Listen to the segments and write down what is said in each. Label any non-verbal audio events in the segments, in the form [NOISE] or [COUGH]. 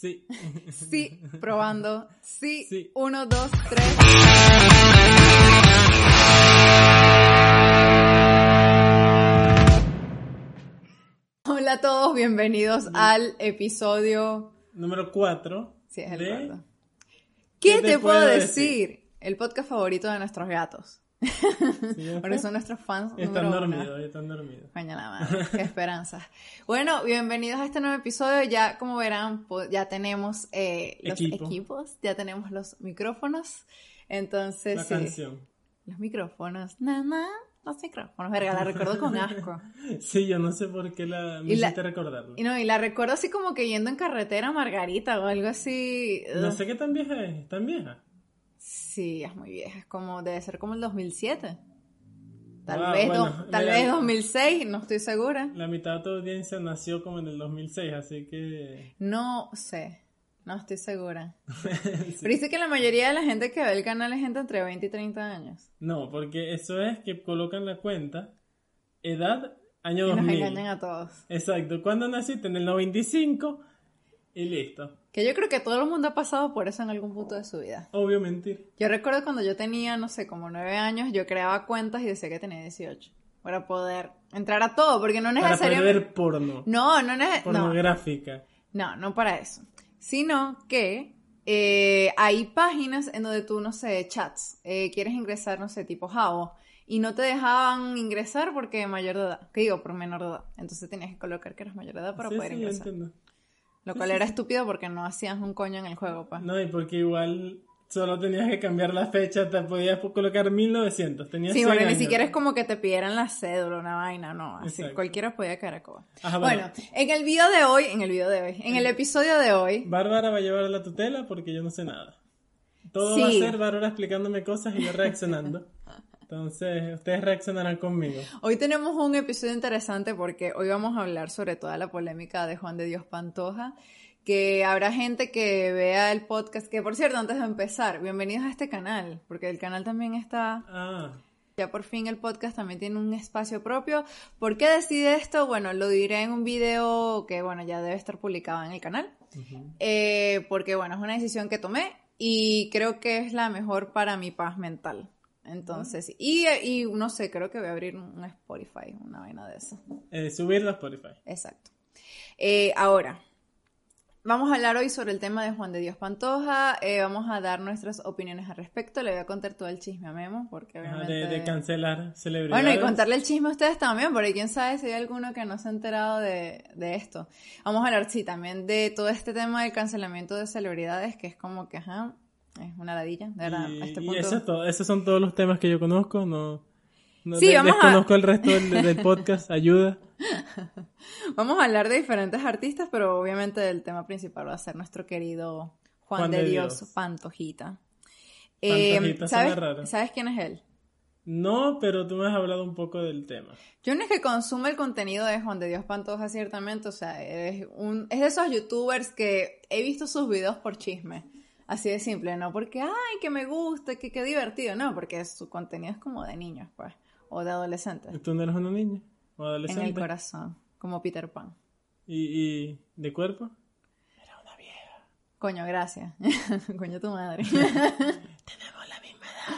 Sí. Sí, probando. Sí. Sí. Uno, dos, tres. Hola a todos, bienvenidos al episodio. Número 4. Sí, es el de... cuarto. ¿Qué, te, puedo decir? El podcast favorito de nuestros gatos. [LAUGHS] Sí, Porque son nuestros fans. Están dormidos, están dormidos. Coño la madre, [LAUGHS] qué esperanza. Bueno, bienvenidos a este nuevo episodio. Ya, como verán, ya tenemos eh, los Equipo. equipos, ya tenemos los micrófonos. Entonces, La sí, canción. los micrófonos. Nada, los micrófonos. Verga, la recuerdo con asco. [LAUGHS] Sí, yo no sé por qué la, me Y la- hiciste recordarlo. Y no, y la recuerdo así como que yendo en carretera a Margarita o algo así. No sé qué tan vieja es. ¿Tan vieja? Sí, es muy vieja. Es como, debe ser como el 2007. Tal Ah, vez, bueno, do- tal vez 2006, no estoy segura. La mitad de tu audiencia nació como en el 2006, así que... No sé, no estoy segura. [LAUGHS] Pero dice que la mayoría de la gente que ve el canal es gente entre 20 y 30 años. No, porque eso es que colocan la cuenta, edad, año Y nos 2000. engañan a todos. Exacto, ¿cuándo naciste? En el 95 y listo. Que yo creo que todo el mundo ha pasado por eso en algún punto de su vida. Obvio mentir. Yo recuerdo cuando yo tenía, no sé, como 9 años, yo creaba cuentas y decía que tenía 18. Para poder entrar a todo, porque no Para necesariamente... poder ver porno. No, no, no, Pornográfica. no, no para eso. Sino que eh, hay páginas en donde tú, no sé, chats, eh, quieres ingresar, no sé, tipo Javo, y no te dejaban ingresar porque mayor de edad, que digo, por menor de edad. Entonces tenías que colocar que eras mayor de edad para Sí, poder sí, ingresar. entiendo. Lo cual era estúpido porque no hacías un coño en el juego, pues. No, y porque igual solo tenías que cambiar la fecha, te podías colocar 1900, tenías Sí, 100 porque ni siquiera es como que te pidieran la cédula, una vaina, no. Así Exacto. cualquiera podía caer a coba. Ajá, bueno. bueno. en el video de hoy, en el video de hoy, en el episodio de hoy, Bárbara va a llevar la tutela porque yo no sé nada. Todo Sí. va a ser Bárbara explicándome cosas y yo reaccionando. [LAUGHS] Entonces, ustedes reaccionarán conmigo. hoy tenemos un episodio interesante porque hoy vamos a hablar sobre toda la polémica de Juan de Dios Pantoja. Que habrá gente que vea el podcast, que por cierto, antes de empezar, bienvenidos a este canal, porque el canal también está Ah, Ya por fin el podcast también tiene un espacio propio. ¿Por qué decide esto? Bueno, lo diré en un video que, bueno, ya debe estar publicado en el canal. Eh, porque, bueno, es una decisión que tomé y creo que es la mejor para mi paz mental. Entonces, y, y no sé, creo que voy a abrir un Spotify, una vaina de eso. eh, subirlo a Spotify. Exacto. Eh, ahora, vamos a hablar hoy sobre el tema de Juan de Dios Pantoja. eh, vamos a dar nuestras opiniones al respecto. Le voy a contar todo el chisme a Memo, porque obviamente... de, de cancelar celebridades. Bueno, y contarle el chisme a ustedes también, porque quién sabe si hay alguno que no se ha enterado de, de esto. Vamos a hablar, sí, también de todo este tema del cancelamiento de celebridades, que es como que, ajá, es una ladilla, de verdad, Y, a este y punto. todo. Esos son todos los temas que yo conozco. No, no Sí, de- vamos a- desconozco el resto del, del podcast. Ayuda. [LAUGHS] Vamos a hablar de diferentes artistas, pero obviamente el tema principal va a ser nuestro querido Juan, de, Dios, Pantojita. Eh, Pantojita ¿sabes, suena raro. ¿Sabes quién es él? No, pero tú me has hablado un poco del tema. Yo no es que consume el contenido de Juan de Dios Pantoja, ciertamente, o sea, es, un, es de esos youtubers que he visto sus videos por chisme. Así de simple, no porque, ay, que me gusta, que qué divertido, no, porque su contenido es como de niños, pues, o de adolescentes, ¿Tú no eres una niña? ¿O en adolescente? el corazón, como Peter Pan. ¿Y, y de cuerpo? Coño, gracias. [LAUGHS] Coño, tu madre. [LAUGHS] Tenemos la misma edad.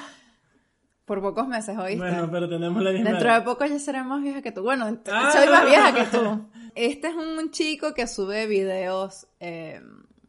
Por pocos meses, ¿oíste? Bueno, pero tenemos la misma Dentro de poco ya seré más vieja que tú. Bueno, Ah. soy más vieja que tú. Este es un chico que sube videos eh,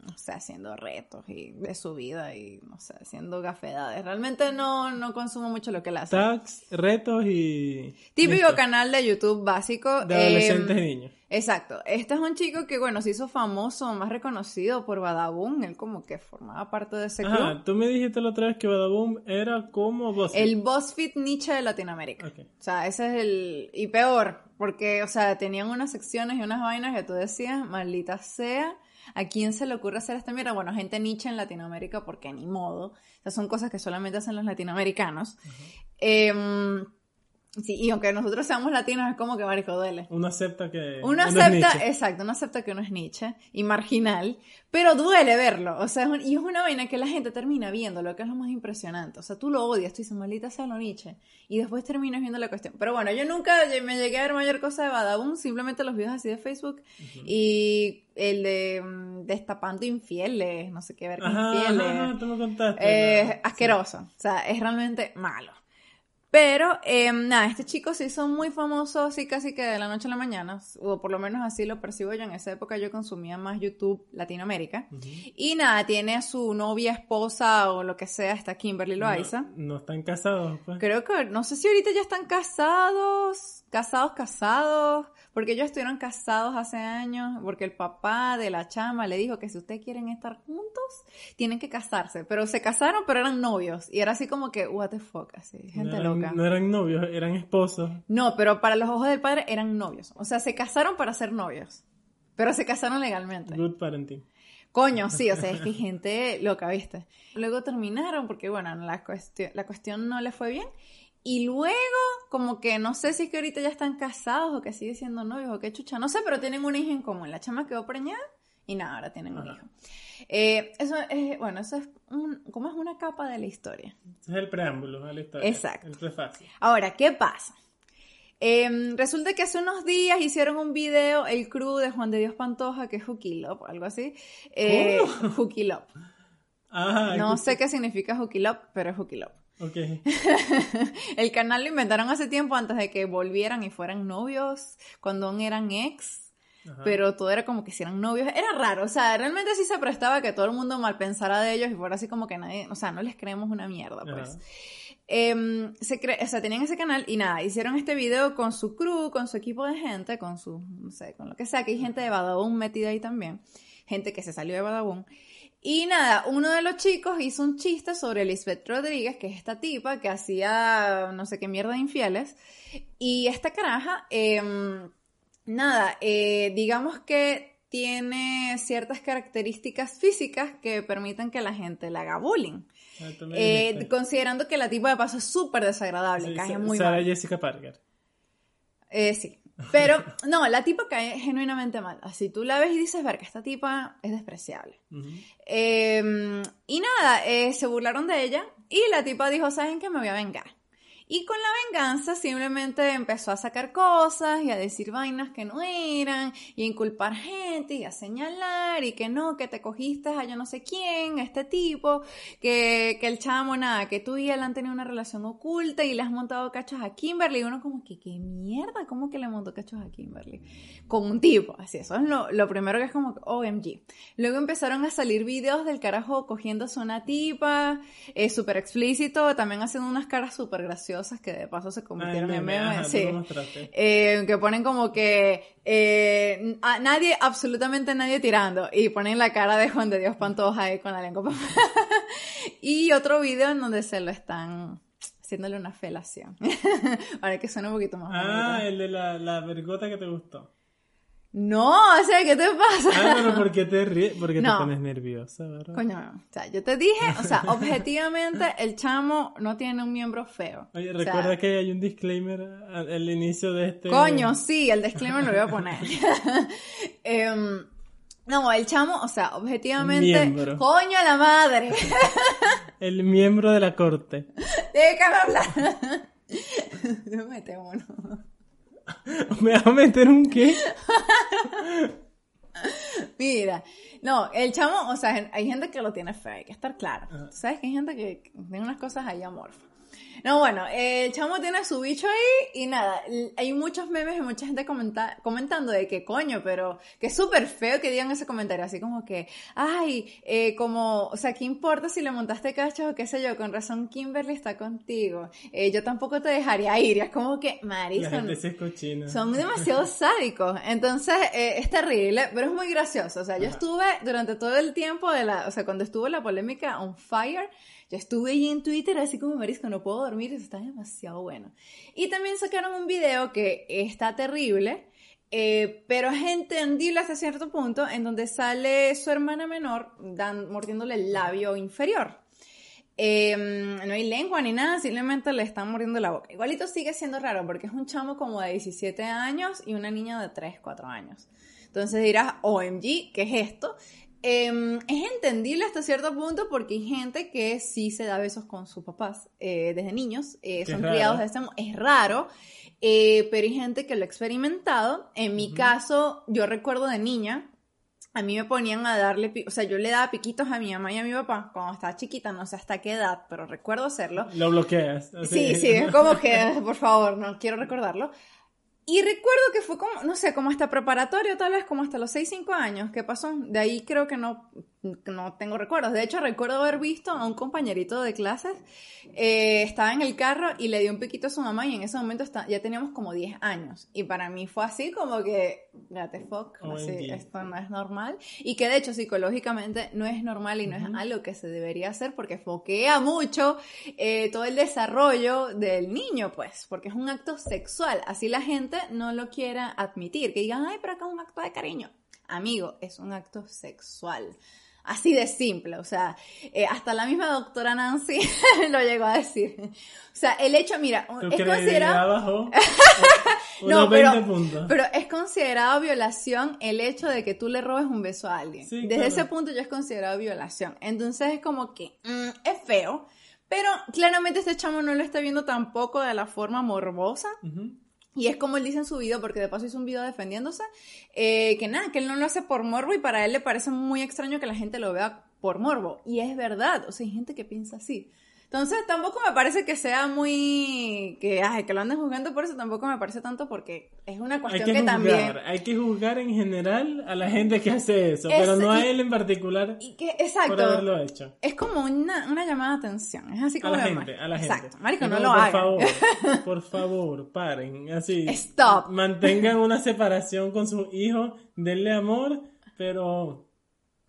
no sé, haciendo retos y de su vida y, no sé, haciendo gafedades. Realmente no, no consumo mucho lo que él hace. Tags, retos y... Típico listo. canal de YouTube básico. De adolescentes eh, y niños. Exacto. Este es un chico que, bueno, se hizo famoso, más reconocido por Badaboom. Él como que formaba parte de ese club. Ajá, tú me dijiste la otra vez que Badaboom era como vos. El BuzzFeed Nietzsche de Latinoamérica. Ok. O sea, ese es el... Y peor, porque, o sea, tenían unas secciones y unas vainas que tú decías, maldita sea, ¿a quién se le ocurre hacer esta mierda? Bueno, gente Nietzsche en Latinoamérica, porque ni modo. O sea, son cosas que solamente hacen los latinoamericanos. Sí, y aunque nosotros seamos latinos, es como que marico duele. Uno acepta que... Uno acepta, exacto, uno acepta que uno es Nietzsche y marginal, pero duele verlo. O sea, es un- y es una vaina que la gente termina viendo, lo que es lo más impresionante. O sea, tú lo odias, tú dices, maldita sea lo Nietzsche, y después terminas viendo la cuestión. Pero bueno, yo nunca me llegué a ver mayor cosa de Badaboom, simplemente los videos así de Facebook y el de mm, Destapando Infieles, no sé qué ver con Ajá, infieles. ajá, tú me contaste. Es la- asqueroso. O sea, es realmente malo. Pero, eh, nada, este chico se hizo muy famoso así casi que de la noche a la mañana, o por lo menos así lo percibo yo. En esa época yo consumía más YouTube Latinoamérica. Y nada, tiene a su novia, esposa o lo que sea, está Kimberly Loaiza. No, no están casados, pues. Creo que, no sé si ahorita ya están casados, casados, casados, porque ellos estuvieron casados hace años, porque el papá de la chama le dijo que si ustedes quieren estar juntos, tienen que casarse, pero se casaron, pero eran novios, y era así como que, what the fuck, así, gente no eran, loca. No eran novios, eran esposos. No, pero para los ojos del padre eran novios, o sea, se casaron para ser novios, pero se casaron legalmente. Good parenting. Coño, sí, o sea, es [LAUGHS] que gente loca, ¿viste? Luego terminaron porque, bueno, la, cuestión, la cuestión no le fue bien. Y luego, como que no sé si es que ahorita ya están casados o que sigue siendo novios o qué chucha, no sé, pero tienen una hija en común. La chama quedó preñada y nada, ahora tienen un hijo. Eh, eso es, bueno, eso es un, como es una capa de la historia. Es el preámbulo a la historia. Exacto. El prefacio. Ahora, ¿qué pasa? Em, resulta que hace unos días hicieron un video el crew de Juan de Dios Pantoja, que es Hooky algo así. Eh, Hooky Love. [LAUGHS] Ah, No sé qué significa Hooky Love, pero es Hooky. Ok. [LAUGHS] El canal lo inventaron hace tiempo antes de que volvieran y fueran novios, cuando aún eran ex, Ajá. pero todo era como que si eran novios. Era raro, o sea, realmente sí se prestaba que todo el mundo mal pensara de ellos y fuera así como que nadie, o sea, no les creemos una mierda, pues. Em, se cre- o sea, tenían ese canal y nada, hicieron este video con su crew, con su equipo de gente, con su, no sé, con lo que sea, que hay gente de Badabun metida ahí también, gente que se salió de Badabun. Y nada, uno de los chicos hizo un chiste sobre Lisbeth Rodríguez, que es esta tipa que hacía no sé qué mierda de infieles. Y esta caraja, em, nada, eh, digamos que tiene ciertas características físicas que permiten que la gente le haga bullying. Eh, considerando que la tipa de paso es súper desagradable, Sí, cae muy Sarah mal. Jessica Parker. Eh, sí. Pero, no, la tipa cae genuinamente mal. Así tú la ves y dices, ver que esta tipa es despreciable. Eh, y nada, eh, se burlaron de ella y la tipa dijo, ¿saben qué? Me voy a vengar. Y con la venganza simplemente empezó a sacar cosas y a decir vainas que no eran y a inculpar gente y a señalar y que no, que te cogiste a yo no sé quién, a este tipo, que, que el chamo nada, que tú y él han tenido una relación oculta y le has montado cachos a Kimberly. Y uno como que, ¿qué mierda? ¿Cómo que le montó cachos a Kimberly? Con un tipo, así, eso es lo, lo primero que es como, OMG. Luego empezaron a salir videos del carajo cogiéndose una tipa, eh, súper explícito, también haciendo unas caras súper graciosas que de paso se convirtieron en meme, memes. sí. Eh, que ponen como que eh, a nadie, absolutamente nadie tirando. Y ponen la cara de Juan de Dios Pantoja ahí con la lengua. [LAUGHS] y otro video en donde se lo están haciéndole una felación. [LAUGHS] Para que suene un poquito más Ah, bonito. el de la, la vergota que te gustó. No, o sea, ¿qué te pasa? Ah, pero ¿por qué te ríes? Porque No. te pones nerviosa, ¿verdad? Coño, o sea, yo te dije, o sea, objetivamente el chamo no tiene un miembro feo. Oye, O sea, recuerda que hay un disclaimer al, al inicio de este... Coño, sí, el disclaimer lo voy a poner. [LAUGHS] Em, no, el chamo, o sea, objetivamente. Miembro. ¡Coño a la madre! [LAUGHS] El miembro de la corte. Déjame hablar. [LAUGHS] No mete uno. [LAUGHS] ¿Me vas a meter un qué? [LAUGHS] Mira, no, el chamo, o sea, hay gente que lo tiene feo, hay que estar claro. Tú sabes que hay gente que tiene unas cosas ahí amorfas. No, bueno, el chamo tiene su bicho ahí y nada, hay muchos memes y mucha gente comenta- comentando de que coño, pero que es súper feo que digan ese comentario, así como que, ay, eh, como, o sea, ¿qué importa si le montaste cachos o qué sé yo? Con razón Kimberly está contigo. Eh, yo tampoco te dejaría ir. Y es como que, es cochina. son demasiado [LAUGHS] sádicos. Entonces, eh, es terrible, pero es muy gracioso. O sea, yo Ajá. estuve durante todo el tiempo de la, o sea, cuando estuvo la polémica on fire, yo estuve ahí en Twitter así como marisco, no puedo dormir, eso está demasiado bueno. Y también sacaron un video que está terrible, eh, pero es entendible hasta cierto punto, en donde sale su hermana menor mordiéndole el labio inferior. Eh, no hay lengua ni nada, simplemente le están mordiendo la boca. Igualito sigue siendo raro porque es un chamo como de 17 años y una niña de 3, 4 años. Entonces dirás, OMG, ¿qué es esto? Eh, es entendible hasta cierto punto porque hay gente que sí se da besos con sus papás eh, desde niños, eh, son criados de este Es raro, eh, pero hay gente que lo ha experimentado. En mi caso, yo recuerdo de niña, a mí me ponían a darle, o sea, yo le daba piquitos a mi mamá y a mi papá cuando estaba chiquita, no sé hasta qué edad, pero recuerdo hacerlo. Lo bloqueas. así. Sí, sí, es como que, [LAUGHS] por favor, no quiero recordarlo. Y recuerdo que fue como, no sé, como hasta preparatorio, tal vez como hasta los 6, 5 años. ¿Qué pasó? De ahí creo que no, no tengo recuerdos. De hecho, recuerdo haber visto a un compañerito de clases, eh, estaba en el carro y le dio un piquito a su mamá y en ese momento está, ya teníamos como 10 años. Y para mí fue así como que, te fuck, así, esto no es normal. Y que de hecho psicológicamente no es normal y no es algo que se debería hacer porque foquea mucho eh, todo el desarrollo del niño, pues, porque es un acto sexual. Así la gente no lo quiera admitir, que digan, ay, pero acá es un acto de cariño. Amigo, es un acto sexual. Así de simple, o sea, eh, hasta la misma doctora Nancy [LAUGHS] lo llegó a decir. O sea, el hecho, mira, es considerado... [LAUGHS] No, pero- 20 puntos. Pero es considerado violación el hecho de que tú le robes un beso a alguien. Sí, Desde claro. ese punto ya es considerado violación. Entonces es como que mm, es feo, pero claramente este chamo no lo está viendo tampoco de la forma morbosa. Y es como él dice en su video, porque de paso hizo un video defendiéndose, eh, que nada, que él no lo hace por morbo y para él le parece muy extraño que la gente lo vea por morbo. Y es verdad, o sea, hay gente que piensa así. Entonces tampoco me parece que sea muy, que, ay, que lo anden juzgando por eso, tampoco me parece tanto porque es una Hay cuestión que que, juzgar, también... hay que juzgar en general a la gente que hace eso, Es- pero no a él en particular Y que, por exacto, haberlo hecho. es como una, una llamada de atención, es así A como la normal. gente, a la Exacto, gente. marico, Es no lo por hagan. favor, [LAUGHS] por favor, paren, así. Stop. Mantengan una separación con sus hijos, denle amor, pero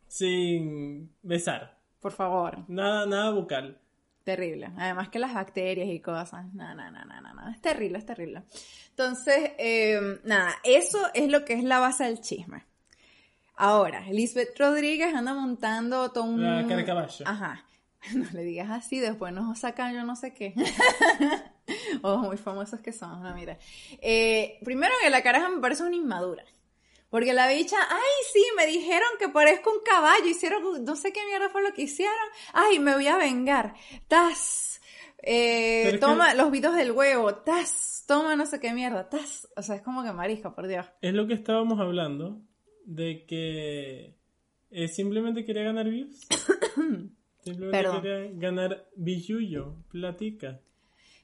sin besar. Por favor, Nada, nada bucal. Terrible. Además que las bacterias y cosas, nada, nada, nada, nada, nada. Es terrible, es terrible. Entonces, eh, nada, eso es lo que es la base del chisme. Ahora, Lisbeth Rodríguez anda montando todo un... La caballo. Ajá. [LAUGHS] No le digas así, después nos sacan yo no sé qué. [LAUGHS] oh, muy famosos que somos, no, mira. Eh, primero que la caraja me parece una inmadura. Porque la bicha, ay, sí, me dijeron que parezco un caballo, hicieron, no sé qué mierda fue lo que hicieron. Ay, me voy a vengar. Tas. Eh, toma que- los vitos del huevo. Tas. Toma no sé qué mierda. Tas. O sea, es como que marisco, por Dios. Es lo que estábamos hablando, de que eh, simplemente quería ganar views. [COUGHS] simplemente Perdón. quería ganar billuyo, platica.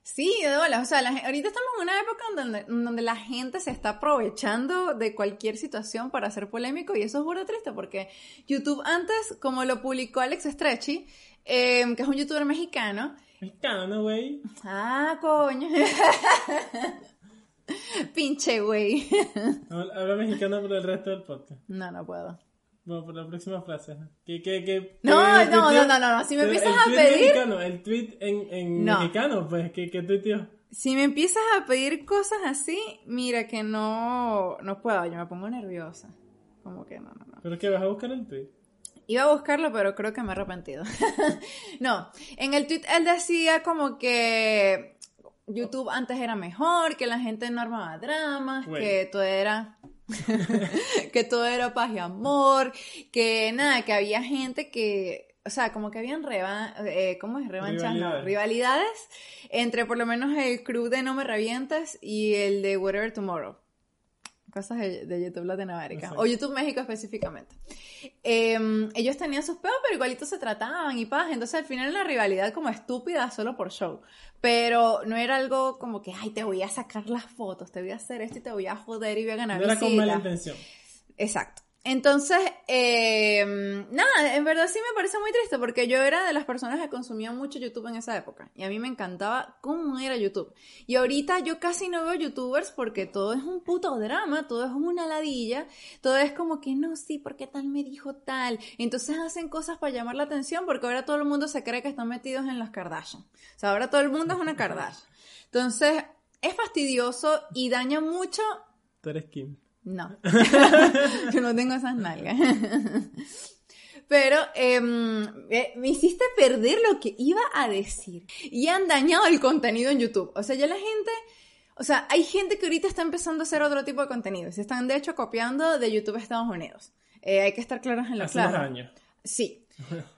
Sí, de bolas. O sea, la ahorita estamos en una época donde, donde la gente se está aprovechando de cualquier situación para hacer polémico y eso es burda triste porque YouTube antes, como lo publicó Alex Stretchy, eh, que es un youtuber mexicano, Mexicano, güey. Ah, coño. [LAUGHS] Pinche güey. Habla mexicano por el resto del podcast. No, no puedo. Bueno, por la próxima frase. ajá. Que, que, que, No, no, tuiteó- no, no, no, no. Si me Pero empiezas el a pedir- Mexicano, el tweet en, en No. mexicano, pues, que, que tuiteó. Si me empiezas a pedir cosas así, mira que no, no puedo, yo me pongo nerviosa. Como que no, no, no. Pero que vas a buscar el tweet. Iba a buscarlo, pero creo que me he arrepentido. [LAUGHS] no, en el tweet él decía como que YouTube antes era mejor, que la gente no armaba dramas, que todo era [LAUGHS] que todo era paz y amor, que nada, que había gente que, o sea, como que habían reba, eh, ¿cómo es? Revanchas, no, Rivalidades. entre por lo menos el crew de No Me Revientas y el de Whatever Tomorrow. Cosas de, de YouTube Latinoamérica, Exacto. o YouTube México específicamente. Eh, ellos tenían sus peos, pero igualitos se trataban y paz, entonces al final era una rivalidad como estúpida solo por show, pero no era algo como que, ay, te voy a sacar las fotos, te voy a hacer esto y te voy a joder y voy a ganar No era con mala intención. Exacto. Entonces, eh, nada, en verdad sí me parece muy triste porque yo era de las personas que consumían mucho YouTube en esa época y a mí me encantaba cómo era YouTube. Y ahorita yo casi no veo YouTubers porque todo es un puto drama, todo es una ladilla, todo es como que no, sí, ¿por qué tal me dijo tal? Entonces hacen cosas para llamar la atención porque ahora todo el mundo se cree que están metidos en las Kardashian. O sea, ahora todo el mundo es una [LAUGHS] Kardashian. Entonces, es fastidioso y daña mucho Tú eres Kim. No. [LAUGHS] [LAUGHS] Yo no tengo esas nalgas. [LAUGHS] Pero em, eh, me hiciste perder lo que iba a decir. Y han dañado el contenido en YouTube. O sea, ya la gente... O sea, hay gente que ahorita está empezando a hacer otro tipo de contenido. Se están, de hecho, copiando de YouTube Estados Unidos. Eh, hay que estar claros en lo Hace unos claro. años. Sí.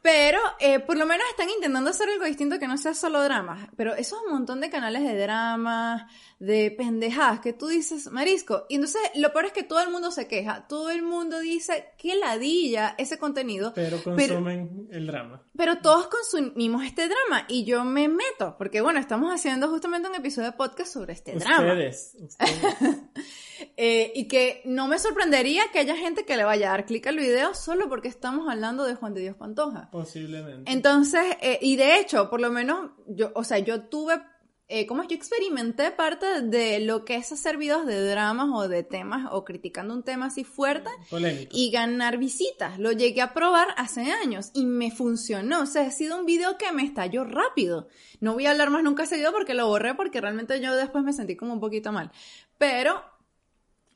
Pero eh, por lo menos están intentando hacer algo distinto que no sea solo dramas. Pero eso es un montón de canales de dramas, de pendejadas que tú dices, marisco. Y entonces lo peor es que todo el mundo se queja. Todo el mundo dice que ladilla ese contenido. Pero consumen el drama. Pero todos consumimos este drama y yo me meto, porque bueno, estamos haciendo justamente un episodio de podcast sobre este drama. Ustedes. [LAUGHS] Eh, y que no me sorprendería que haya gente que le vaya a dar clic al video solo porque estamos hablando de Juan de Dios Pantoja. Posiblemente. Entonces, eh, y de hecho, por lo menos, yo, o sea, yo tuve, eh, ¿cómo es? Yo experimenté parte de lo que es hacer videos de dramas o de temas o criticando un tema así fuerte Polémico. y ganar visitas. Lo llegué a probar hace años y me funcionó. O sea, ha sido un video que me estalló rápido. No voy a hablar más nunca ese video porque lo borré porque realmente yo después me sentí como un poquito mal. Pero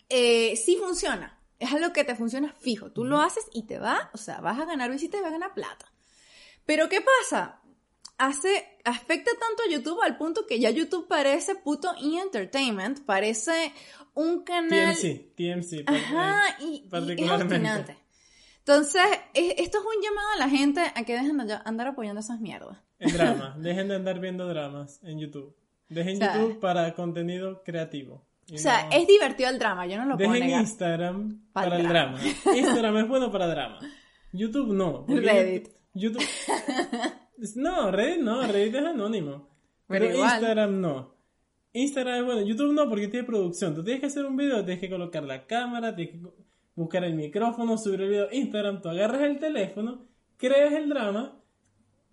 eh, sí funciona. Es algo que te funciona fijo. Tú lo haces y te va, o sea, vas a ganar visitas y vas a ganar plata. Pero ¿qué pasa? Hace, afecta tanto a YouTube al punto que ya YouTube parece puto e-entertainment, parece un canal... TMC. TMC. Ajá, y, y es obstinante. Entonces, es- esto es un llamado a la gente a que dejen de andar apoyando esas mierdas. El drama. [LAUGHS] Dejen de andar viendo dramas en YouTube. Dejen O sea, YouTube para contenido creativo. O sea, no- es divertido el drama, yo no lo puedo Dejen negar. Instagram para el drama. drama. [LAUGHS] Instagram es bueno para drama. YouTube no. Reddit. YouTube... [LAUGHS] No, Reddit no. Reddit es anónimo. Pero Pero. Instagram no. Instagram es bueno. YouTube no porque tiene producción. Tú tienes que hacer un video, tienes que colocar la cámara, tienes que buscar el micrófono, subir el video. Instagram, tú agarras el teléfono, creas el drama,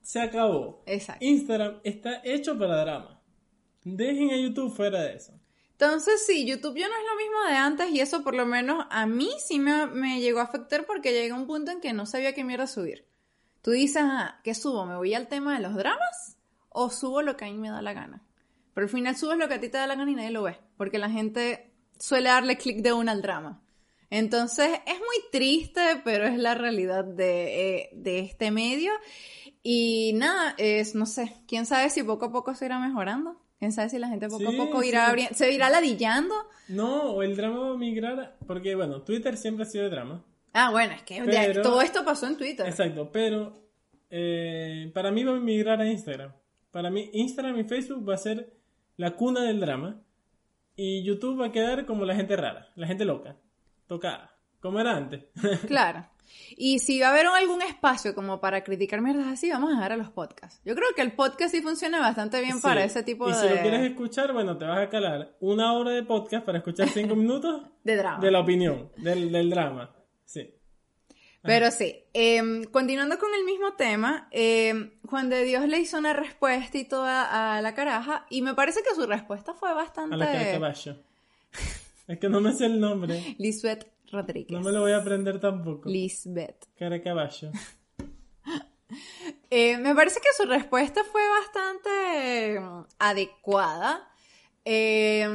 se acabó. Exacto. Instagram está hecho para drama. Dejen a YouTube fuera de eso. Entonces, sí, YouTube ya no es lo mismo de antes y eso por lo menos a mí sí me, me llegó a afectar porque llegué a un punto en que no sabía qué mierda subir. Tú dices, ah, ¿qué subo? ¿Me voy al tema de los dramas? ¿O subo lo que a mí me da la gana? Pero al final subes lo que a ti te da la gana y nadie lo ve, porque la gente suele darle clic de una al drama. Entonces, es muy triste, pero es la realidad de, eh, de este medio. Y nada, es, no sé, quién sabe si poco a poco se irá mejorando. Quién sabe si la gente poco Sí, a poco irá sí. abri- se irá ladillando. No, o el drama va a migrar, porque bueno, Twitter siempre ha sido de drama. Ah, bueno, es que todo esto pasó en Twitter. Exacto, pero eh, para mí va a migrar a Instagram. Para mí Instagram y Facebook va a ser la cuna del drama y YouTube va a quedar como la gente rara, la gente loca, tocada, como era antes. [LAUGHS] Claro. Y si va a haber algún espacio como para criticar mierdas así, vamos a dejar a los podcasts. Yo creo que el podcast sí funciona bastante bien Sí, para ese tipo y de, si lo quieres escuchar, bueno, te vas a calar una hora de podcast para escuchar cinco [LAUGHS] minutos de drama. de la opinión, del, del drama. Sí. Pero sí, em, continuando con el mismo tema, em, Juan de Dios le hizo una respuesta y toda a la caraja, y me parece que su respuesta fue A bastante... la cara de caballo. Es que no me sé el nombre. [LAUGHS] Lisbeth Rodríguez. No me lo voy a aprender tampoco. Lisbeth. Cara de caballo. [LAUGHS] Eh, me parece que su respuesta fue bastante mm, adecuada. Eh,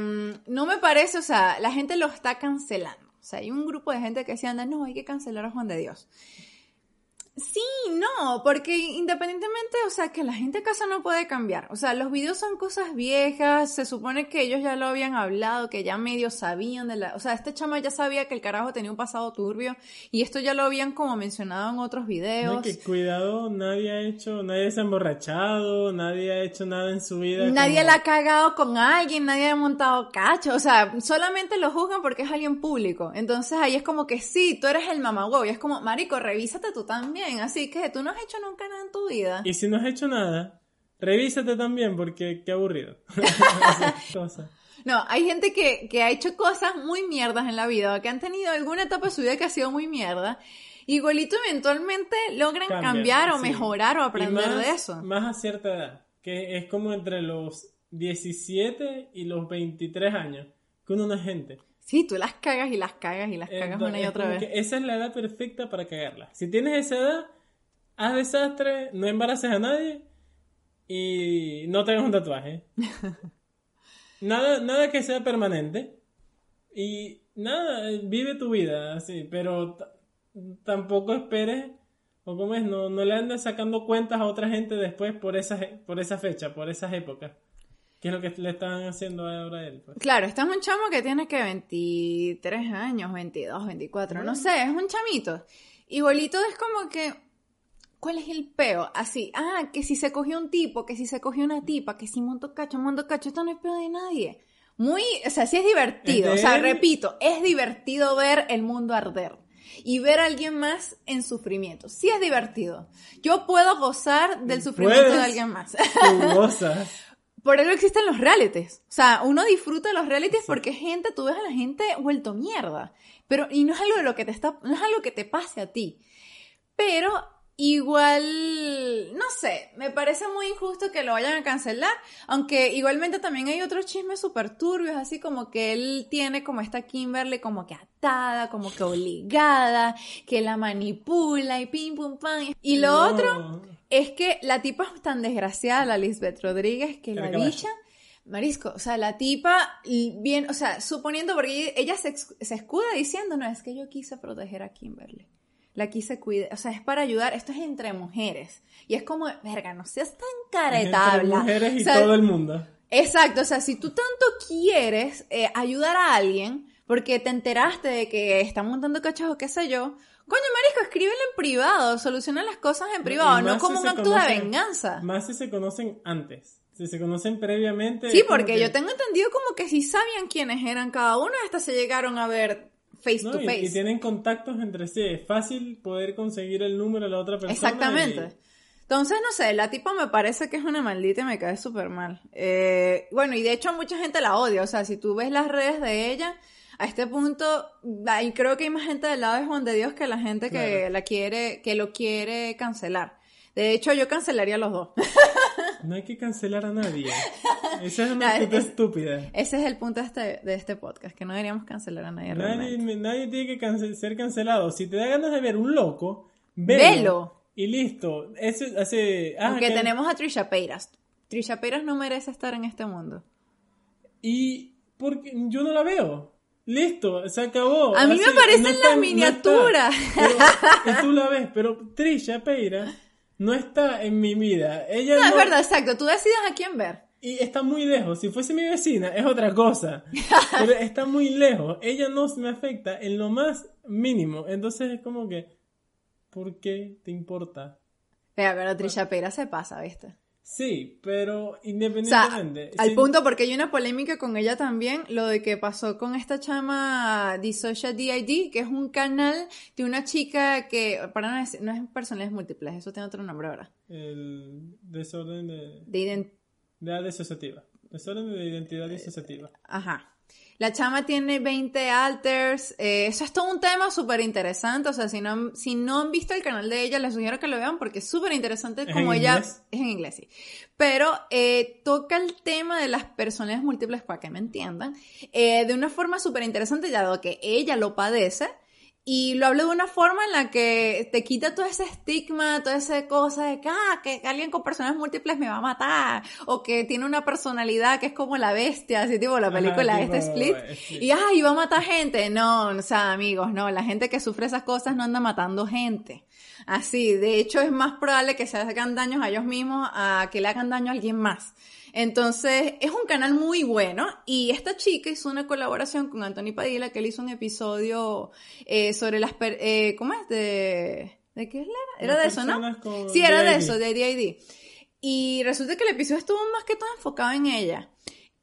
no me parece, o sea, la gente lo está cancelando. O sea, hay un grupo de gente que se anda, no, hay que cancelar a Juan de Dios. Sí, no, porque independientemente, o sea, que la gente casa no puede cambiar. O sea, los videos son cosas viejas, se supone que ellos ya lo habían hablado, que ya medio sabían de la... O sea, este chama ya sabía que el carajo tenía un pasado turbio y esto ya lo habían como mencionado en otros videos. No, que cuidado, nadie ha hecho, nadie se ha emborrachado, nadie ha hecho nada en su vida. Nadie como- la ha cagado con alguien, nadie ha montado cacho, o sea, solamente lo juzgan porque es alguien público. Entonces ahí es como que sí, tú eres el mamagüevo, y es como, marico, revísate tú también, así que tú no has hecho nunca nada en tu vida. Y si no has hecho nada, revísate también porque qué aburrido. [LAUGHS] No, hay gente que, que ha hecho cosas muy mierdas en la vida, o que han tenido alguna etapa de su vida que ha sido muy mierda. Igualito eventualmente logran Cambia, cambiar o sí. mejorar o aprender más- de eso. Más a cierta edad, que es como entre los 17 y los 23 años, que uno no es gente. Sí, tú las cagas y las cagas y las cagas Entonces, una y otra vez. esa es la edad perfecta para cagarla. Si tienes esa edad, haz desastre, no embaraces a nadie y no tengas un tatuaje. [LAUGHS] nada, nada que sea permanente. Y nada, vive tu vida así, pero ta- tampoco esperes, o como es, no, no le andes sacando cuentas a otra gente después por esa, por esa fecha, por esas épocas. Que es lo que le están haciendo ahora a él. pues. Claro, este es un chamo que tiene que 23 años, 22, 24, no sé, es un chamito. Igualito es como que, ¿cuál es el peo? Así, ah, que si se cogió un tipo, que si se cogió una tipa, que si monto cacho, monto cacho, esto no es peo de nadie. Muy, o sea, sí es divertido, Es o sea, él. repito, es divertido ver el mundo arder. Y ver a alguien más en sufrimiento. Sí es divertido. Yo puedo gozar del sufrimiento de alguien más. Tú gozas. [LAUGHS] Por eso existen los realities. O sea, uno disfruta de los realities porque gente, tú ves a la gente vuelto mierda. Pero, y no es algo de lo que te está, no es algo que te pase a ti. Pero igual, no sé, me parece muy injusto que lo vayan a cancelar, aunque igualmente también hay otros chismes súper turbios, así como que él tiene como esta Kimberly como que atada, como que obligada, que la manipula y pim pum pam. Y lo No. otro es que la tipa es tan desgraciada, la Lisbeth Rodríguez, que la bicha, marisco, o sea, la tipa, bien, o sea, suponiendo, porque ella se, escuda diciendo, no, es que yo quise proteger a Kimberly. La quise cuidar, o sea, es para ayudar, esto es entre mujeres. Y es como, verga, no seas tan Entre caretabla. mujeres y O sea, todo el mundo. Exacto, o sea, si tú tanto quieres eh, ayudar a alguien porque te enteraste de que está montando cachos o qué sé yo, coño, marisco, escríbelo en privado, soluciona las cosas en privado, no como si un acto de venganza. Más si se conocen antes. Si se conocen previamente. Sí, porque que- yo tengo entendido como que si sabían quiénes eran cada uno, hasta se llegaron a ver face ¿no? to Y- face. Y, tienen contactos entre sí. Es fácil poder conseguir el número de la otra persona. Exactamente. Entonces, no sé, la tipa me parece que es una maldita y me cae súper mal. Eh, bueno, y de hecho mucha gente la odia. O sea, si tú ves las redes de ella, a este punto, ahí creo que hay más gente del lado de Juan de Dios que la gente que Claro. la quiere, que lo quiere cancelar. De hecho, yo cancelaría a los dos. [LAUGHS] No hay que cancelar a nadie. Esa es No, una [LAUGHS] actitud es- estúpida. Ese es el punto de este, de este podcast, que no deberíamos cancelar a nadie. Nadie, nadie tiene que cance- ser cancelado. Si te da ganas de ver un loco, velo. Velo. Y listo. Eso hace. ah, Aunque que- tenemos a Trisha Peiras. Trisha Peiras no merece estar en este mundo. Y porque yo no la veo. Listo, se acabó. A mí me aparecen no las no miniaturas. [LAUGHS] y tú la ves, pero Trisha Peira no está en mi vida. Ella No, no, es verdad, exacto. Tú decides a quién ver. Y está muy lejos. Si fuese mi vecina, es otra cosa. Pero [LAUGHS] está muy lejos. Ella no me afecta en lo más mínimo. Entonces es como que, ¿por qué te importa? Vea, pero Trisha Peiras se pasa, ¿viste? Sí, pero O sea, independientemente. al punto, porque hay una polémica con ella también, lo de que pasó con esta chama Disocial DID, que es un canal de una chica que, para no decir, no es personalidades múltiples, eso tiene otro nombre ahora, El desorden de, de ident- de edad disociativa. Desorden de identidad disociativa. Ajá. La chama tiene 20 alters. eh, eso es todo un tema súper interesante. O sea, si no, han- si no han visto el canal de ella, les sugiero que lo vean porque es súper interesante ¿Es como ella. inglés? Es en inglés, sí. Pero eh, toca el tema de las personalidades múltiples, para que me entiendan, eh, de una forma súper interesante, dado que ella lo padece. Y lo hablo de una forma en la que te quita todo ese estigma, toda esa cosa de que, ah, que alguien con personas múltiples me va a matar, o que tiene una personalidad que es como la bestia, así tipo la película Ajá, este tipo, Split, eh, Split. y ay, va a matar gente. No, o sea, amigos, no, la gente que sufre esas cosas no anda matando gente. Así, de hecho es más probable que se hagan daños a ellos mismos a que le hagan daño a alguien más. Entonces, es un canal muy bueno y esta chica hizo una colaboración con Anthony Padilla que él hizo un episodio eh, sobre las... per- eh, ¿Cómo es? De... ¿De qué era? Era Las de eso, ¿no? Sí, era de eso, de DID. Y resulta que el episodio estuvo más que todo enfocado en ella.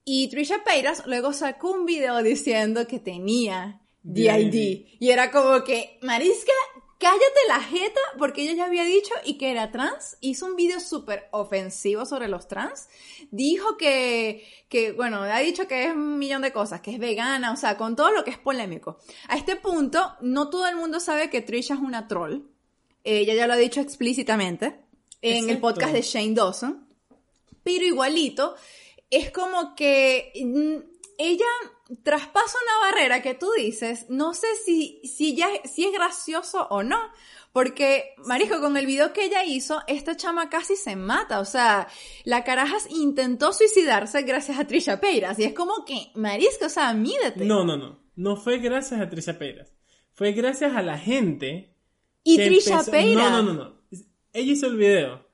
Y Trisha Paytas luego sacó un video diciendo que tenía DID. DID. Y era como que, Marisca, cállate la jeta, porque ella ya había dicho y que era trans. Hizo un video súper ofensivo sobre los trans. Dijo que, que, bueno, ha dicho que es un millón de cosas, que es vegana, o sea, con todo lo que es polémico. A este punto, no todo el mundo sabe que Trisha es una troll. Ella ya lo ha dicho explícitamente en el podcast de Shane Dawson. Pero igualito, es como que mm, ella traspasa una barrera que tú dices, no sé si, si, ya, si es gracioso o no. Porque, Marisco, con el video que ella hizo, esta chama casi se mata. O sea, la carajas intentó suicidarse gracias a Trisha Paytas. Y es como que, Marisco, o sea, mídete. No, no, no. No fue gracias a Trisha Paytas. Fue gracias a la gente. y Trisha empezó- Paytas. No, no, no, no. Ella hizo el video.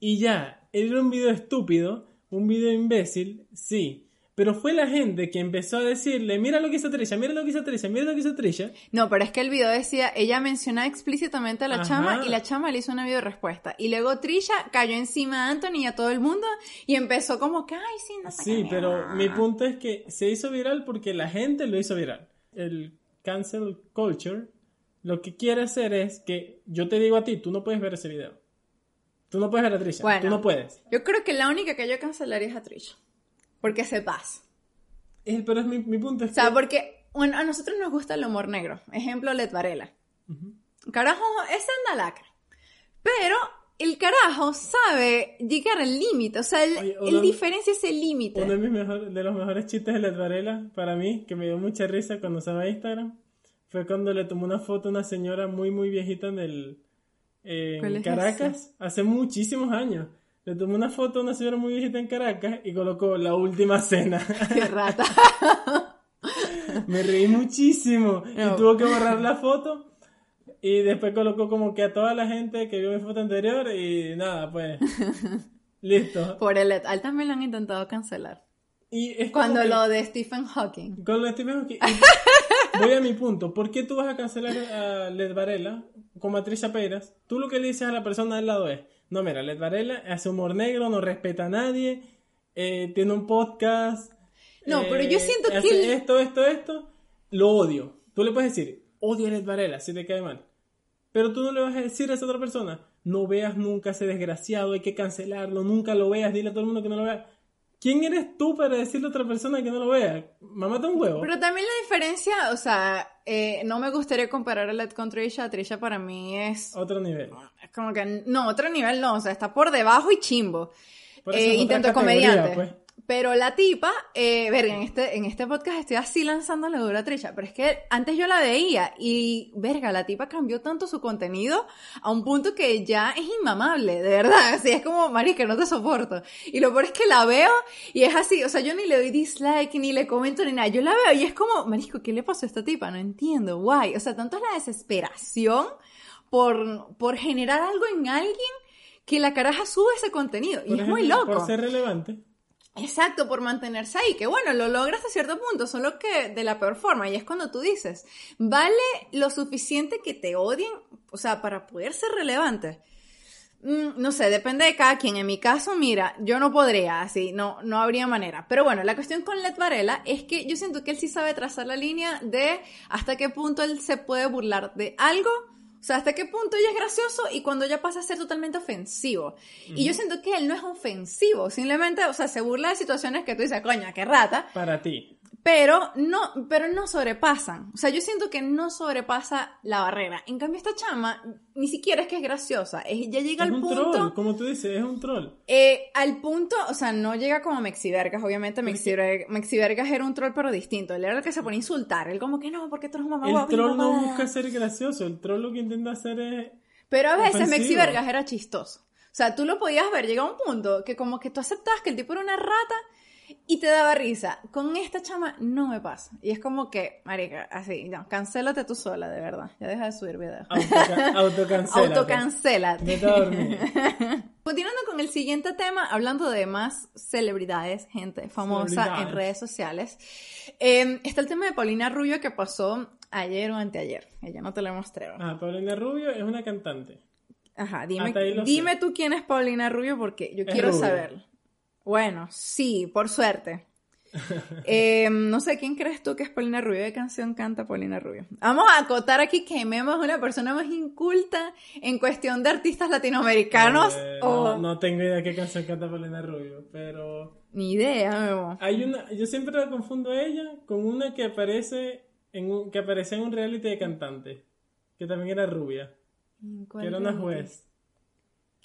Y ya. Era un video estúpido. Un video imbécil. Sí. Pero fue la gente que empezó a decirle, mira lo que hizo Trisha, mira lo que hizo Trisha, mira lo que hizo Trisha. No, pero es que el video decía, ella mencionaba explícitamente a la Ajá. chama y la chama le hizo una video respuesta. Y luego Trisha cayó encima de Anthony y a todo el mundo y empezó como que, ay, sí, no sé Sí, pero mierda". mi punto es que se hizo viral porque la gente lo hizo viral. El cancel culture lo que quiere hacer es que yo te digo a ti, tú no puedes ver ese video. Tú no puedes ver a Trisha, Bueno. tú no puedes. Yo creo que la única que yo cancelaría es a Trisha. Porque se pasa. Es- pero es mi, mi punto es O sea, que... porque, bueno, a nosotros nos gusta el humor negro. Ejemplo, Led Varela. Carajo, ese anda lacra. Pero el carajo sabe llegar al límite. O sea, él, Oye, uno- diferencia ese límite. Uno de, mis mejor- de los mejores chistes de Led Varela, para mí, que me dio mucha risa cuando estaba en Instagram, fue cuando le tomó una foto a una señora muy, muy viejita en, el, ¿Cuál en es Caracas, hace muchísimos años. Le tomó una foto a una señora muy viejita en Caracas y colocó la última cena. [LAUGHS] Qué rata. [LAUGHS] me reí muchísimo No. y tuvo que borrar la foto. Y después colocó como que a toda la gente que vio mi foto anterior y nada, pues. [LAUGHS] Listo. Por el Led. A él también lo han intentado cancelar. Y es Cuando que- lo de Stephen Hawking. Con lo de Stephen Hawking. Voy a mi punto. ¿Por qué tú vas a cancelar a Led Varela como a Trisha Paytas? Tú lo que le dices a la persona al lado es: No, mira, Led Varela hace humor negro, no respeta a nadie, eh, tiene un podcast. No, pero yo siento que hace Esto, esto, esto. Lo odio. Tú le puedes decir: Odio a Led Varela si te cae mal. Pero tú no le vas a decir a esa otra persona: No veas nunca a ese desgraciado, hay que cancelarlo, nunca lo veas, dile a todo el mundo que no lo vea. ¿Quién eres tú para decirle a otra persona que no lo vea? Mamá, un huevo. Pero también la diferencia, o sea, eh, no me gustaría comparar a Led con Trisha. Trisha para mí es, Otro nivel. es como que, no, otro nivel no, o sea, está por debajo y chimbo. Eh, intento comediante. pues. Pero la tipa, eh, verga, en este, en este podcast estoy así lanzándole duro a Trisha, pero es que antes yo la veía y, verga, la tipa cambió tanto su contenido a un punto que ya es inmamable, de verdad, [LAUGHS] así es como, marica, no te soporto. Y lo peor es que la veo y es así, o sea, yo ni le doy dislike, ni le comento, ni nada, yo la veo y es como, marisco, ¿qué le pasó a esta tipa? No entiendo, guay, o sea, tanto es la desesperación por, por generar algo en alguien que la caraja sube ese contenido y es muy loco. Por ser relevante. Exacto, por mantenerse ahí, que bueno, lo logra hasta cierto punto, solo que de la peor forma, y es cuando tú dices, ¿vale lo suficiente que te odien? O sea, para poder ser relevante. Mm, no sé, depende de cada quien. En mi caso, mira, yo no podría, así, no, no habría manera. Pero bueno, la cuestión con Led Varela es que yo siento que él sí sabe trazar la línea de hasta qué punto él se puede burlar de algo. O sea, hasta qué punto ya es gracioso y cuando ya pasa a ser totalmente ofensivo. Y yo siento que él no es ofensivo, simplemente, o sea, se burla de situaciones que tú dices, coña, qué rata. Para ti. Pero no, pero no sobrepasan. O sea, yo siento que no sobrepasa la barrera. En cambio, esta chama ni siquiera es que es graciosa. Es, ya llega Es al un punto. troll, como tú dices, es un troll. eh, al punto, o sea, no llega como Mexivergas. Obviamente, Mexivergas, Mexivergas era un troll, pero distinto. Él era el que se pone a insultar. Él, como que no, porque tú eres mamá El troll no mamá". busca ser gracioso, el troll lo que intenta hacer es... Pero a veces ofensivo. Mexivergas era chistoso. O sea, tú lo podías ver, llega un punto que como que tú aceptabas que el tipo era una rata y te daba risa. Con esta chama no me pasa. Y es como que, marica, así, no, cancélate tú sola, de verdad. Ya deja de subir videos. Autoca [LAUGHS] autocancélate. Autocancélate. Vete a dormir. [LAUGHS] Continuando con el siguiente tema, hablando de más celebridades, gente famosa Celebridades. en redes sociales, eh, está el tema de Paulina Rubio que pasó ayer o anteayer. Ella no te lo mostré. Ah, Paulina Rubio es una cantante. Ajá, dime, dime sé. tú quién es Paulina Rubio porque yo Es quiero saberlo. Bueno, sí, por suerte. [LAUGHS] Eh, no sé, ¿quién crees tú que es Paulina Rubio? ¿Qué canción canta Paulina Rubio? Vamos a acotar aquí que Memo es una persona más inculta en cuestión de artistas latinoamericanos. Eh, o... no, no tengo idea qué canción canta Paulina Rubio, pero... Ni idea, Memo. Hay una... Yo siempre la confundo a ella con una que aparece en un, que aparecía en un reality de cantante, que también era rubia, ¿Cuál que era una juez.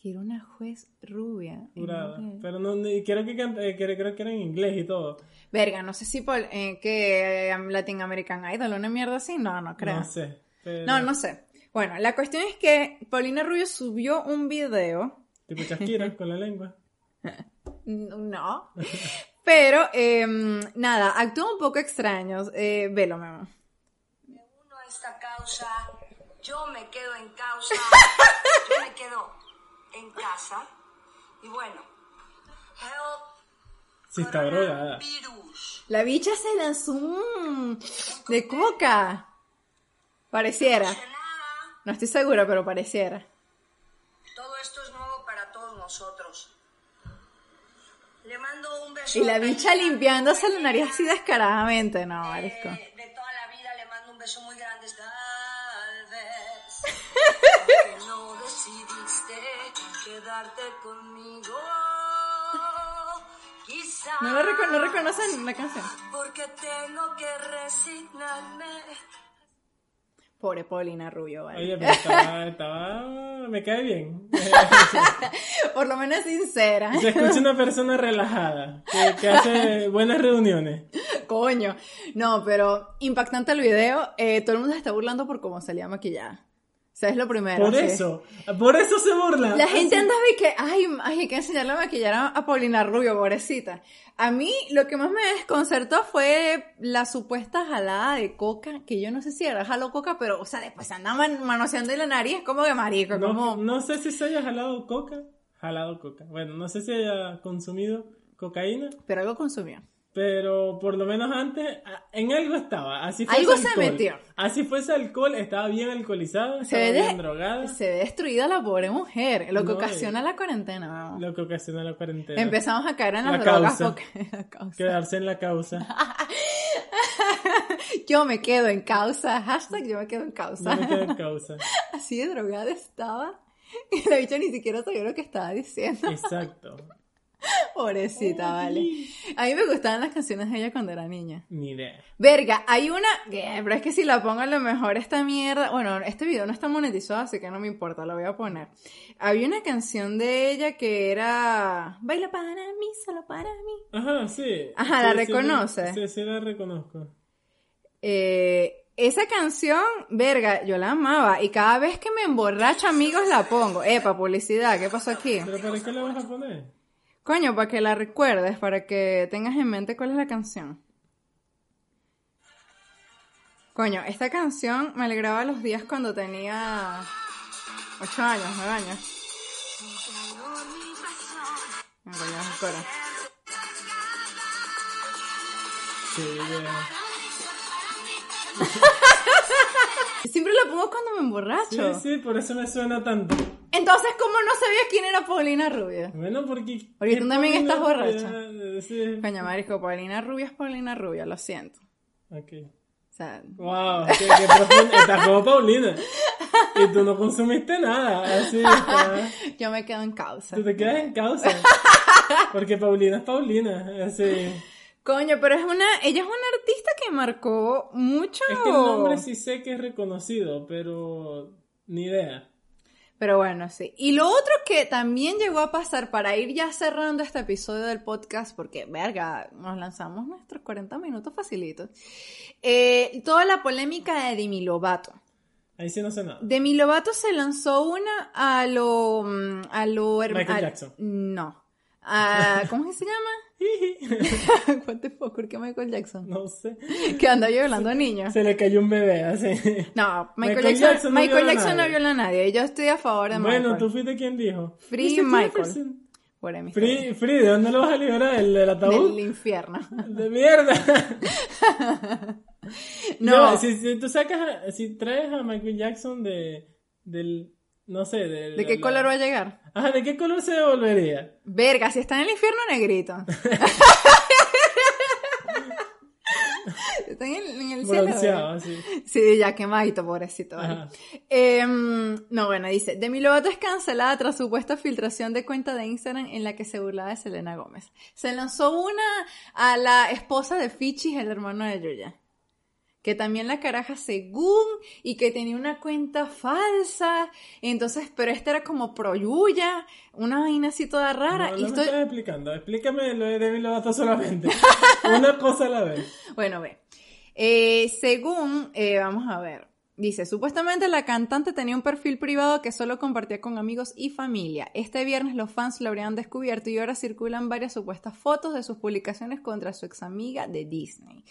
Que era una juez rubia. un- Pero no, ni- creo que, canta- eh, creo, creo que era en inglés y todo. Verga, no sé si por, eh, que eh, Latin American Idol, una mierda así. No, no creo. No sé. pero- No, no sé. Bueno, la cuestión es que Paulina Rubio subió un video. Tipo Shakira [LAUGHS] con la lengua. No. Pero, em, nada, actúa un poco extraños. Eh, velo, Memo. me uno a esta causa, yo me quedo en causa, [LAUGHS] yo me quedo en casa. Y bueno, help Sí, está drogada. virus. La bicha se lanzó un de coca. Pareciera. No estoy segura, pero pareciera. todo esto es nuevo para todos nosotros. Le mando un beso. Y la bicha limpiándose la nariz así descaradamente. No, marisco. de, quedarte conmigo quizá No, lo no reconocen la canción. porque tengo que resignarme Pobre Paulina Rubio, ¿vale? Oye, pero estaba, [LAUGHS] estaba... Me cae bien. [LAUGHS] Por lo menos sincera. Se escucha una persona relajada, que, que hace buenas reuniones. Coño. No, pero impactante el video. Eh, todo el mundo se está burlando por cómo salía maquillada. Sea, es lo primero. Por sí. eso, por eso se burla. La gente andaba y que, ay, ay, hay que enseñarle a maquillar a, a Paulina Rubio, pobrecita. A mí lo que más me desconcertó fue la supuesta jalada de coca, que yo no sé si era jalo coca, pero, o sea, después se anda man- manoseando en la nariz, como que marico, No, como... no sé si se haya jalado coca. Jalado coca. Bueno, no sé si haya consumido cocaína, Pero algo consumió. Pero por lo menos antes en algo estaba. Así fuese Algo se alcohol. metió. Así fuese alcohol, estaba bien alcoholizada, Se estaba ve, bien de- drogada. se ve destruida la pobre mujer, lo que No, ocasiona y- la cuarentena. vamos. Lo que ocasiona la cuarentena. Empezamos a caer en las La drogas causa. porque [LAUGHS] la causa. Quedarse en la causa. [LAUGHS] Yo me quedo en causa. Hashtag yo me quedo en causa. me quedo en causa. [LAUGHS] Así de drogada estaba. Y la bicha ni siquiera sabía lo que estaba diciendo. Exacto. [LAUGHS] Pobrecita, vale. A mí me gustaban las canciones de ella cuando era niña. Ni idea. Verga, hay una. Pero es que si la pongo a lo mejor esta mierda. Bueno, este video no está monetizado, así que no me importa, lo voy a poner. Había una canción de ella que era. Baila para mí, solo para mí. Ajá, sí. Ajá, ¿la Sí, reconoce? Sí, sí, la reconozco. Eh, esa canción, verga, yo la amaba. Y cada vez que me emborracho, amigos, la pongo. Epa, publicidad, ¿qué pasó aquí? ¿Pero para qué la vas a poner? Coño, para que la recuerdes, para que tengas en mente cuál es la canción. Coño, esta canción me alegraba los días cuando tenía 8 años, 9 años. Me el coro. Sí. [LAUGHS] Siempre la pongo cuando me emborracho. Sí, sí, por eso me suena tanto. Entonces, ¿cómo no sabía quién era Paulina Rubio? Bueno, porque... Porque tú también ¿qué estás borracha. Sí. Coño, marico, Paulina Rubio es Paulina Rubio, lo siento. Ok. O sea, Wow, qué, qué profundo. Estás como Paulina. Y tú no consumiste nada. Así está. [LAUGHS] yo me quedo en causa. Tú te quedas en causa. [LAUGHS] Porque Paulina es Paulina. Así. Coño, pero es una, ella es una artista que marcó mucho. Es que el nombre sí sé que es reconocido, pero ni idea. Pero bueno, sí. Y lo otro que también llegó a pasar para ir ya cerrando este episodio del podcast, porque, verga, nos lanzamos nuestros 40 minutos facilitos. Eh, toda la polémica de Demi Lovato. Ahí sí no sé nada. Demi Lovato se lanzó una a lo. mm, a lo Michael al- Jackson. No. A- ¿Cómo es que se llama? [LAUGHS] What the fuck, ¿por qué Michael Jackson? No sé. Que anda violando niños. Se le cayó un bebé así. No, Michael, Michael Jackson, Jackson no Michael viola a Jackson no nadie. viola a nadie. Yo estoy a favor de Michael. Bueno, tú fuiste quien dijo. Free. Michael. Free, free, ¿de dónde lo vas a liberar? ¿El del ataúd? Del infierno. [LAUGHS] De mierda. [LAUGHS] No. No, si, si tú sacas, a- si traes a Michael Jackson de, del, no sé, de... ¿De qué la- color va a llegar? Ajá, ¿de qué color se devolvería? Verga, si está en el infierno, negrito. [LAUGHS] está en el, en el cielo. Así. Sí, ya quemadito, pobrecito. vale. Em, no, bueno, dice, Demi Lovato es cancelada tras supuesta filtración de cuenta de Instagram en la que se burlaba de Selena Gómez. Se lanzó una a la esposa de Fichis, el hermano de Yuya. Que también la caraja según y que tenía una cuenta falsa. Entonces, pero esta era como pro Yuya, una vaina así toda rara. No, y no estoy... me estás explicando. Explícame lo de Demi Lovato solamente. [LAUGHS] Una cosa a la vez. Bueno, ve. Eh, según, eh, vamos a ver. Dice, supuestamente la cantante tenía un perfil privado que solo compartía con amigos y familia. Este viernes los fans lo habrían descubierto y ahora circulan varias supuestas fotos de sus publicaciones contra su ex amiga de Disney.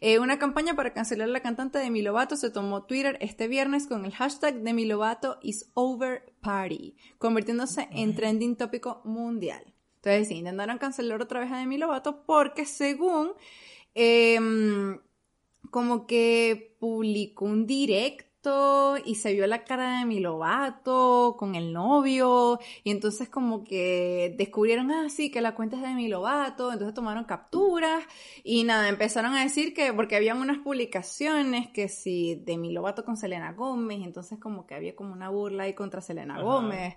Eh, una campaña para cancelar a la cantante Demi Lovato se tomó Twitter este viernes con el hashtag Demi Lovato is over party, convirtiéndose en trending tópico mundial. Entonces, sí, intentaron cancelar otra vez a Demi Lovato porque según em, como que publicó un directo y se vio la cara de Demi Lovato con el novio y entonces como que descubrieron así que la cuenta es de Demi Lovato, entonces tomaron capturas y nada, empezaron a decir que porque habían unas publicaciones que si Demi Lovato con Selena Gómez, entonces como que había como una burla ahí contra Selena Ajá. Gómez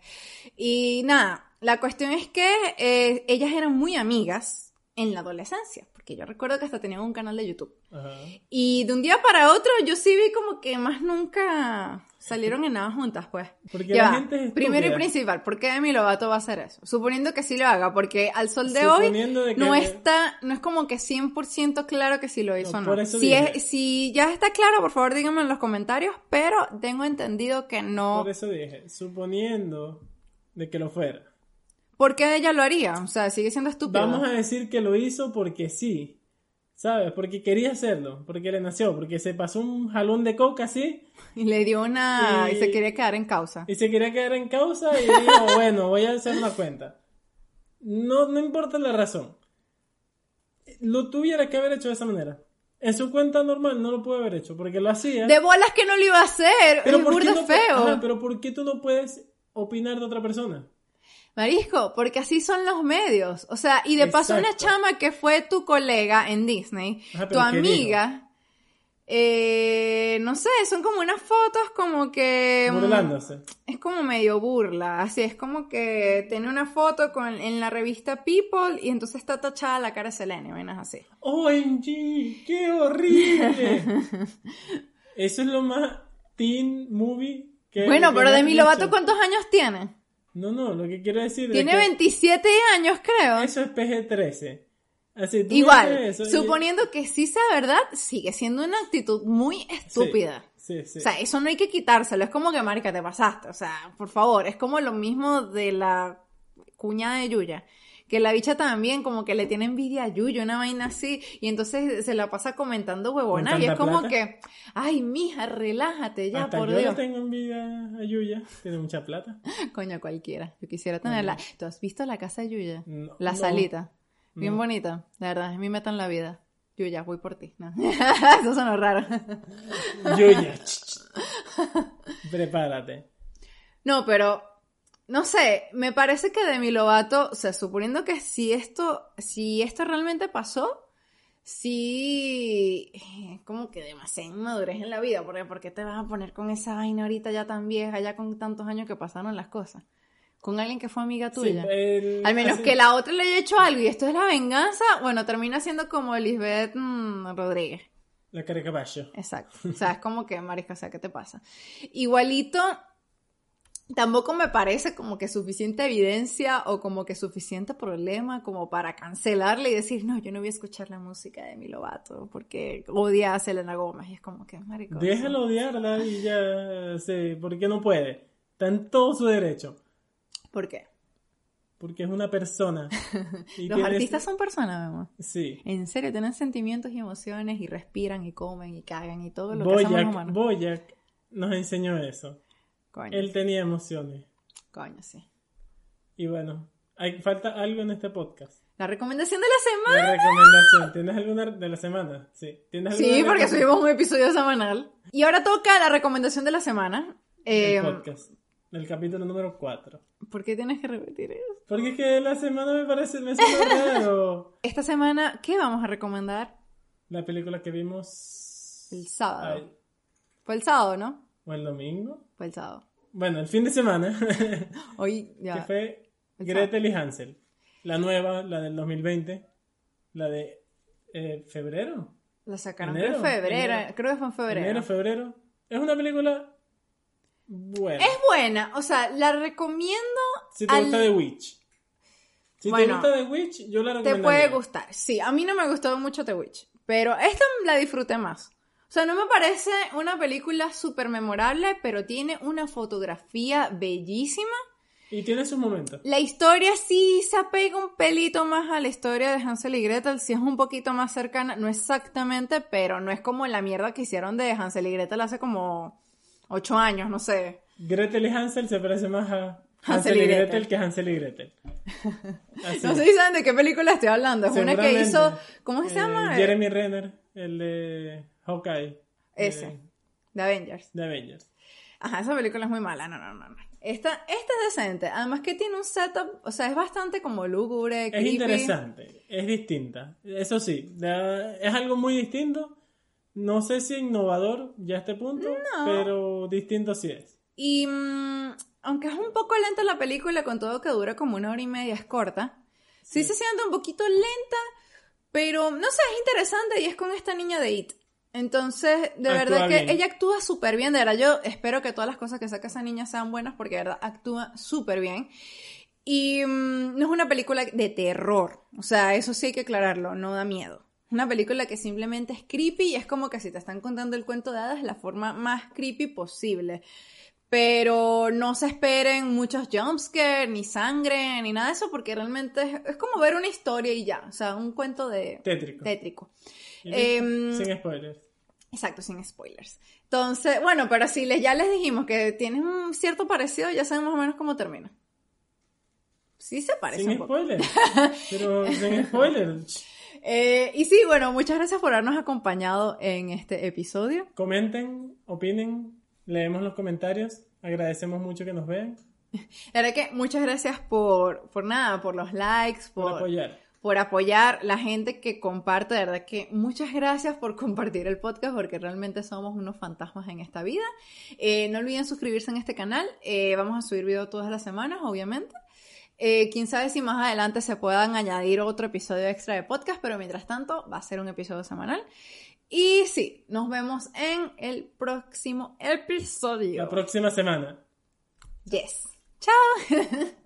y nada, la cuestión es que eh, ellas eran muy amigas en la adolescencia, porque yo recuerdo que hasta tenían un canal de YouTube. Ajá. Y de un día para otro yo sí vi como que más nunca salieron en nada juntas, pues. Porque Ya la va. gente es Primero y principal, ¿por qué Demi Lovato va a hacer eso? Suponiendo que sí lo haga, porque al sol de hoy de no está, no es como que 100% claro que sí lo hizo o No, no. por eso Si, es, si ya está claro, por favor díganme en los comentarios, pero tengo entendido que no. Por eso dije, suponiendo de que lo fuera. ¿Por qué ella lo haría? O sea, sigue siendo estúpido. Vamos a decir que lo hizo porque sí. ¿Sabes? Porque quería hacerlo. Porque le nació. Porque se pasó un jalón de coca así. Y le dio una... y Y- se quería quedar en causa. Y se quería quedar en causa y dijo, [LAUGHS] bueno, voy a hacer una cuenta. No, no importa la razón. Lo tuviera que haber hecho de esa manera. En su cuenta normal no lo puede haber hecho porque lo hacía. De bolas que no lo iba a hacer. pero es ¿por qué burda no pu- feo. Ajá, pero ¿por qué tú no puedes opinar de otra persona? Marisco, porque así son los medios. O sea, y de paso una chama que fue tu colega en Disney, Ajá, tu pero ¿qué amiga, eh, no sé, son como unas fotos como que... mm, Burlándose. Es como medio burla, así es como que tiene una foto con, en la revista People y entonces está tachada la cara de Selene, vainas así. OMG, qué horrible. [LAUGHS] Eso es lo más teen movie que bueno, pero Demi Lovato. ¿cuántos años tiene? No, no, lo que quiero decir Tiene es que 27 años, creo. eso es PG-13. Así, tú Igual, eso y- suponiendo que sí sea verdad, sigue siendo una actitud muy estúpida. Sí, sí. O sea, eso no hay que quitárselo. Es como que, marica, te pasaste. O sea, por favor, es como lo mismo de la cuñada de Yuya. Que la bicha también como que le tiene envidia a Yuya, una vaina así. Y entonces se la pasa comentando huevona. Y es como plata. que, ay, mija, relájate ya, Hasta por yo Dios. le tengo envidia a Yuya, tiene mucha plata. [LAUGHS] Coño, cualquiera. Yo quisiera tenerla. ¿Tú has visto la casa de Yuya? No, la no. salita. Bien bonita. La verdad, es mi meta en la vida. Yuya, voy por ti. No. [LAUGHS] Eso sonó raro. Yuya. Prepárate. No, pero no sé, me parece que Demi Lovato, o sea, suponiendo que si esto, si esto realmente pasó, sí, eh, como que demasiada inmadurez en la vida, porque ¿por qué te vas a poner con esa vaina ahorita ya tan vieja, ya con tantos años que pasaron las cosas? con alguien que fue amiga Sí, tuya. el- Al menos así- que la otra le haya hecho algo y esto es la venganza, bueno, termina siendo como Lisbeth mm, Rodríguez. La cara de caballo. Exacto. O sea, es como que, marica, o sea, ¿qué te pasa? Igualito, tampoco me parece como que suficiente evidencia o como que suficiente problema como para cancelarle y decir, no, yo no voy a escuchar la música de mi Lovato porque odia a Selena Gómez. Y es como que, marico. Déjalo odiarla y ya sé, porque no puede. Está en todo su derecho. ¿Por qué? Porque es una persona. [LAUGHS] Y Los artistas son personas. Sí. En serio, tienen sentimientos y emociones y respiran y comen y cagan y todo lo que Boyac, humanos. Boyac nos enseñó eso. Coño, Él tenía emociones. coño, sí. Y bueno, hay, falta algo en este podcast. La recomendación de la semana. La recomendación. ¿Tienes alguna de la semana? Sí. ¿Tienes alguna Sí, porque subimos un episodio semanal. Y ahora toca la recomendación de la semana. El Eh, podcast. El capítulo número 4. ¿Por qué tienes que repetir eso? Porque es que la semana me parece, me [LAUGHS] raro. Esta semana, ¿qué vamos a recomendar? La película que vimos... El sábado. Ay, Fue el sábado, ¿no? ¿O el domingo? Fue el sábado. Bueno, el fin de semana. [LAUGHS] Hoy que ya. fue El Gretel y Hansel. La nueva, la del 2020. La de eh, febrero. La sacaron Enero, creo que en febrero. enero. Creo que fue en febrero. Enero, febrero. Es una película buena. Es buena, o sea, la recomiendo. Si te al- gusta The Witch. Si Bueno, te gusta The Witch, yo la Te recomiendo. puede gustar. Sí, a mí no me gustó mucho The Witch, pero esta la disfruté más. O sea, no me parece una película súper memorable, pero tiene una fotografía bellísima. Y tiene sus momentos. La historia sí se apega un pelito más a la historia de Hansel y Gretel, sí es un poquito más cercana, no exactamente, pero no es como la mierda que hicieron de Hansel y Gretel hace como ocho años, no sé. Gretel y Hansel se parece más a Hansel Hansel y y Gretel. Que Hansel y Gretel. [LAUGHS] Así. No sé si saben de qué película estoy hablando, es una que hizo, ¿cómo se Eh, llama? Jeremy Renner, el de Hawkeye. Ese, De, de Avengers. de Avengers. Ajá, esa película es muy mala, no, no, no. no. Esta, esta es decente, además que tiene un setup, o sea, es bastante como lúgubre, Es interesante, es distinta. Eso sí, es algo muy distinto. No sé si innovador ya a este punto, No. pero distinto sí es. Y mm, aunque es un poco lenta la película, con todo que dura como una hora y media, es corta. Sí, se siente un poquito lenta, pero no sé, es interesante y es con esta niña de It. Entonces, de Actúa verdad que bien. ella actúa súper bien, de verdad yo espero que todas las cosas que saque esa niña sean buenas porque de verdad actúa súper bien. Y mm, no es una película de terror, o sea, eso sí hay que aclararlo, no da miedo. Una película que simplemente es creepy y es como que si te están contando el cuento de hadas la forma más creepy posible. Pero no se esperen muchos jumpscares, ni sangre, ni nada de eso, porque realmente es, es como ver una historia y ya, o sea, un cuento de Tétrico. tétrico. Em, Sin spoilers. Exacto, sin spoilers. Entonces, bueno, pero si les, ya les dijimos que tienen un cierto parecido, ya saben más o menos cómo termina. Sí se parece Sin un poco. spoilers. [LAUGHS] Pero sin spoilers. Eh, y sí, bueno, muchas gracias por habernos acompañado en este episodio. Comenten, opinen, leemos los comentarios. Agradecemos mucho que nos vean, La verdad que muchas gracias por, por nada, por los likes, por por, apoyar. Por apoyar la gente que comparte, de verdad que muchas gracias por [LAUGHS] compartir el podcast porque realmente somos unos fantasmas en esta vida. Eh, no olviden suscribirse en este canal, eh, vamos a subir video todas las semanas, obviamente. Eh, quién sabe si más adelante se puedan añadir otro episodio extra de podcast, pero mientras tanto va a ser un episodio semanal. Y sí, nos vemos en el próximo episodio. La próxima semana. Yes. Chao. [LAUGHS]